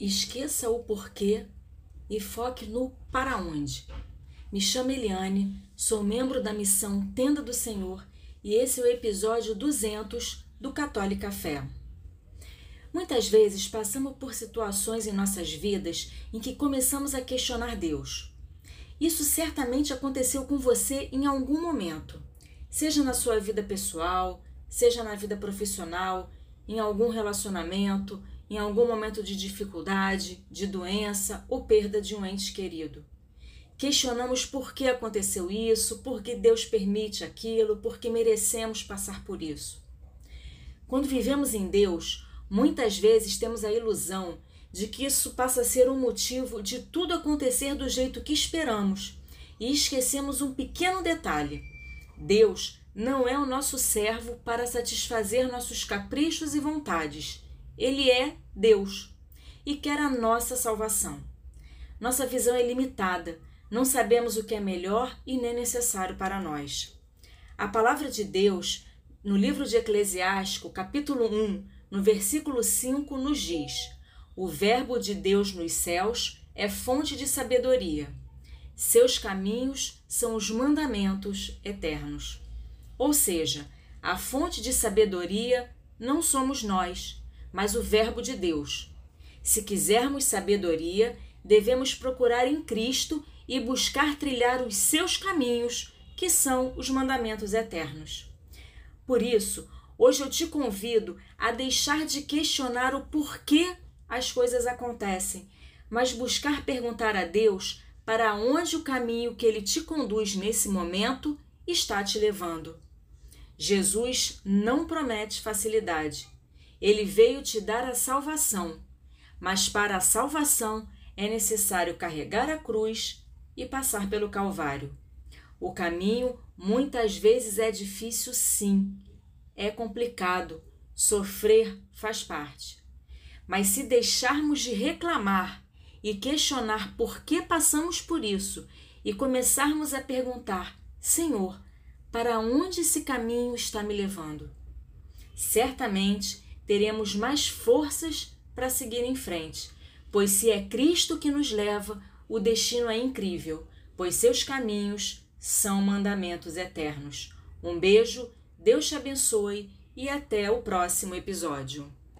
Esqueça o porquê e foque no para onde. Me chamo Eliane, sou membro da missão Tenda do Senhor e esse é o episódio 200 do Católica Fé. Muitas vezes passamos por situações em nossas vidas em que começamos a questionar Deus. Isso certamente aconteceu com você em algum momento, seja na sua vida pessoal, seja na vida profissional, em algum relacionamento, em algum momento de dificuldade, de doença ou perda de um ente querido. Questionamos por que aconteceu isso, por que Deus permite aquilo, por que merecemos passar por isso. Quando vivemos em Deus, muitas vezes temos a ilusão de que isso passa a ser um motivo de tudo acontecer do jeito que esperamos e esquecemos um pequeno detalhe: Deus não é o nosso servo para satisfazer nossos caprichos e vontades. Ele é Deus e quer a nossa salvação. Nossa visão é limitada, não sabemos o que é melhor e nem necessário para nós. A palavra de Deus, no livro de Eclesiástico, capítulo 1, no versículo 5, nos diz: O Verbo de Deus nos céus é fonte de sabedoria. Seus caminhos são os mandamentos eternos. Ou seja, a fonte de sabedoria não somos nós, mas o Verbo de Deus. Se quisermos sabedoria, devemos procurar em Cristo e buscar trilhar os seus caminhos, que são os mandamentos eternos. Por isso, hoje eu te convido a deixar de questionar o porquê as coisas acontecem, mas buscar perguntar a Deus para onde o caminho que ele te conduz nesse momento está te levando. Jesus não promete facilidade. Ele veio te dar a salvação, mas para a salvação é necessário carregar a cruz e passar pelo Calvário. O caminho muitas vezes é difícil, sim, é complicado, sofrer faz parte. Mas se deixarmos de reclamar e questionar por que passamos por isso e começarmos a perguntar: Senhor, para onde esse caminho está me levando? Certamente teremos mais forças para seguir em frente, pois se é Cristo que nos leva, o destino é incrível, pois seus caminhos são mandamentos eternos. Um beijo, Deus te abençoe e até o próximo episódio.